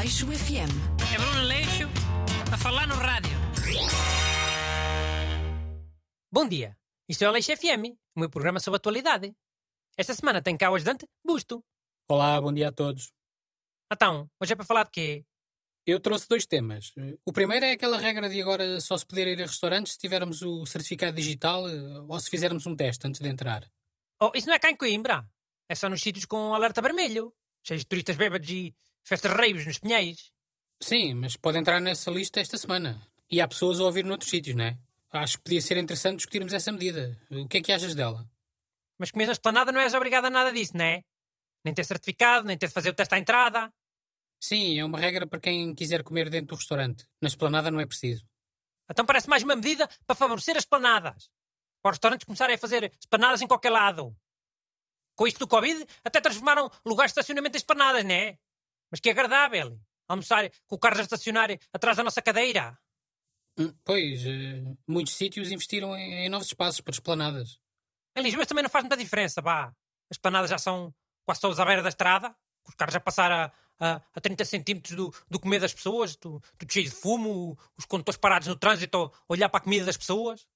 Aleixo FM. É Bruno Leixo a falar no rádio. Bom dia, isto é o Aleixo FM, o meu programa sobre atualidade. Esta semana tem cá o ajudante Busto. Olá, bom dia a todos. Então, hoje é para falar de quê? Eu trouxe dois temas. O primeiro é aquela regra de agora só se poder ir a restaurantes se tivermos o certificado digital eh, ou se fizermos um teste antes de entrar. Oh, isso não é cá em Coimbra. É só nos sítios com alerta vermelho. Cheios de turistas bêbados e festas reivos nos pinheiros. Sim, mas pode entrar nessa lista esta semana. E há pessoas a ouvir noutros sítios, não é? Acho que podia ser interessante discutirmos essa medida. O que é que achas dela? Mas comer na esplanada não és obrigado a nada disso, não é? Nem ter certificado, nem ter de fazer o teste à entrada. Sim, é uma regra para quem quiser comer dentro do restaurante. Na esplanada não é preciso. Então parece mais uma medida para favorecer as esplanadas. Para os restaurantes começarem a fazer esplanadas em qualquer lado. Com isto do Covid, até transformaram lugares de estacionamento em esplanadas, não é? Mas que agradável. Almoçar com o carro a estacionar atrás da nossa cadeira. Hum, Pois, eh, muitos sítios investiram em, em novos espaços para esplanadas. Em Lisboa também não faz muita diferença, vá. As esplanadas já são quase todas à beira da estrada. Os carros a passar a, a, a 30 centímetros do, do comer das pessoas, tudo, tudo cheio de fumo, os condutores parados no trânsito a olhar para a comida das pessoas.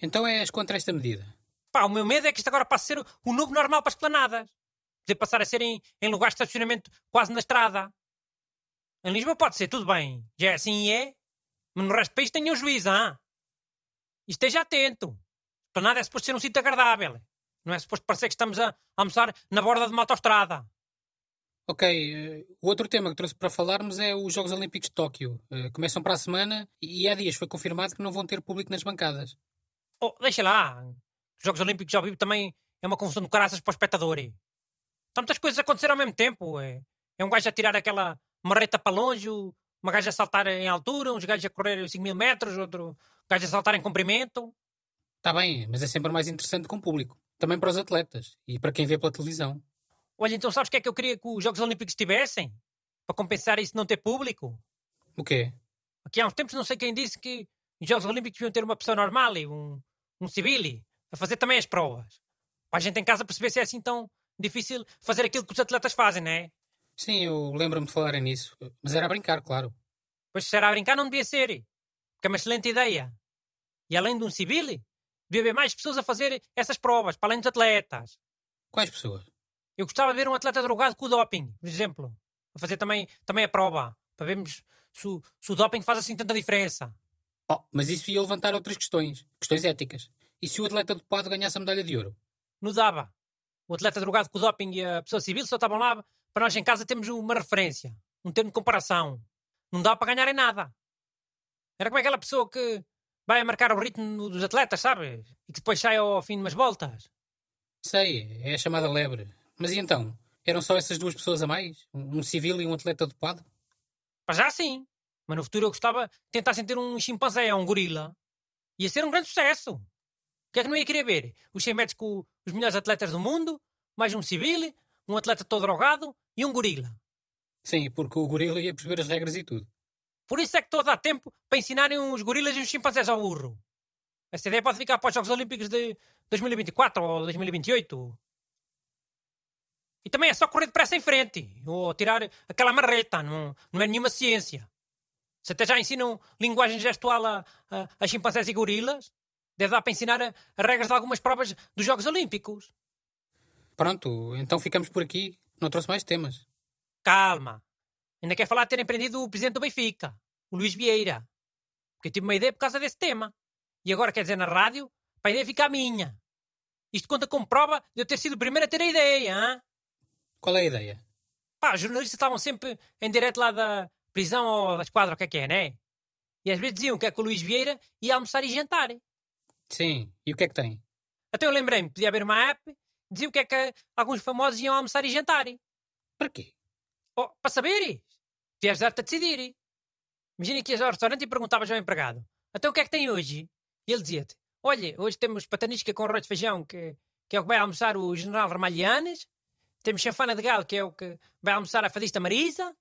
Então és contra esta medida? Pá, o meu medo é que isto agora passe a ser o novo normal para as planadas. Poder passar a ser em, em lugares de estacionamento quase na estrada. Em Lisboa pode ser, tudo bem. Já é assim e é. Mas no resto do país tenham juízo, ah? E esteja atento. Esplanada é suposto ser um sítio agradável. Não é suposto parecer que estamos a almoçar na borda de uma autostrada. Ok, eh, o outro tema que trouxe para falarmos é os Jogos Olímpicos de Tóquio. Eh, começam para a semana e há dias foi confirmado que não vão ter público nas bancadas. Oh, deixa lá. Os Jogos Olímpicos ao vivo também é uma confusão de caraças para o espectador. Estão muitas coisas a acontecer ao mesmo tempo. É, é um gajo a tirar aquela marreta para longe, uma gaja a saltar em altura, uns gajos a correr 5 mil metros, outro gajo a saltar em comprimento. Está bem, mas é sempre mais interessante com o público. Também para os atletas e para quem vê pela televisão. Olha, então sabes o que é que eu queria que os Jogos Olímpicos tivessem? Para compensar isso de não ter público? O quê? Aqui há uns tempos não sei quem disse que os Jogos Olímpicos deviam ter uma pessoa normal, um, um civil, a fazer também as provas. Para a gente em casa perceber se é assim tão difícil fazer aquilo que os atletas fazem, não é? Sim, eu lembro-me de falarem nisso. Mas era a brincar, claro. Pois se era a brincar não devia ser. Porque é uma excelente ideia. E além de um civil, devia haver mais pessoas a fazer essas provas, para além dos atletas. Quais pessoas? Eu gostava de ver um atleta drogado com o doping, por exemplo. A fazer também, também a prova. Para vermos se o, se o doping faz assim tanta diferença. Oh, mas isso ia levantar outras questões. Questões éticas. E se o atleta dopado ganhasse a medalha de ouro? Não dava. O atleta drogado com o doping e a pessoa civil só estavam lá para nós em casa termos uma referência. Um termo de comparação. Não dá para ganhar em nada. Era como aquela pessoa que vai a marcar o ritmo dos atletas, sabe? E que depois sai ao fim de umas voltas. Sei, é a chamada lebre. Mas e então? Eram só essas duas pessoas a mais? Um civil e um atleta dopado? Para já sim. Mas no futuro eu gostava de tentar sentir um chimpanzé ou um gorila. Ia ser um grande sucesso. O que é que não ia querer ver? Os 100 metros com os melhores atletas do mundo, mais um civil, um atleta todo drogado e um gorila. Sim, porque o gorila ia perceber as regras e tudo. Por isso é que todo há tempo para ensinarem os gorilas e os chimpanzés ao burro. Essa ideia pode ficar para os Jogos Olímpicos de 2024 ou 2028. E também é só correr depressa em frente, ou tirar aquela marreta, não, não é nenhuma ciência. Se até já ensinam linguagem gestual a, a, a chimpanzés e gorilas, deve dar para ensinar a, a regras de algumas provas dos Jogos Olímpicos. Pronto, então ficamos por aqui. Não trouxe mais temas. Calma. Ainda quer falar de terem prendido o presidente do Benfica, o Luís Vieira. Porque eu tive uma ideia por causa desse tema. E agora quer dizer na rádio, para a ideia ficar minha. Isto conta como prova de eu ter sido o primeiro a ter a ideia, hein? Qual é a ideia? Pá, os jornalistas estavam sempre em direto lá da prisão ou da esquadra, o que é que é, né? E às vezes diziam que é que o Luís Vieira ia almoçar e jantar. Sim, e o que é que tem? Até eu lembrei-me, podia haver uma app, dizia o que é que alguns famosos iam almoçar e jantar. Para quê? Oh, para saberes. Podia ajudar-te a decidir. Imagina que ias ao restaurante e perguntavas ao empregado, então o que é que tem hoje? E ele dizia-te, olha, hoje temos patanisca com arroz de feijão, que, que é o que vai almoçar o general Ramalhianes, temos chanfana de galo, que é o que vai almoçar a fadista Marisa,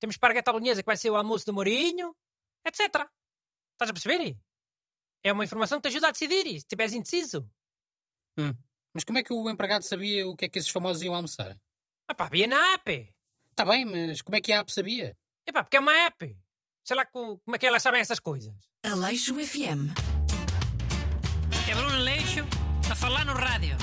temos esparguete à bolonhesa, que vai ser o almoço do Mourinho, etc. Estás a perceber? É uma informação que te ajuda a decidir, se estiveres indeciso. Hum. Mas como é que o empregado sabia o que é que esses famosos iam almoçar? Ah pá, via na app. Está bem, mas como é que a app sabia? É pá, porque é uma app. Sei lá como é que elas sabem essas coisas. Aleixo FM. É Bruno Leixo a falar no rádio.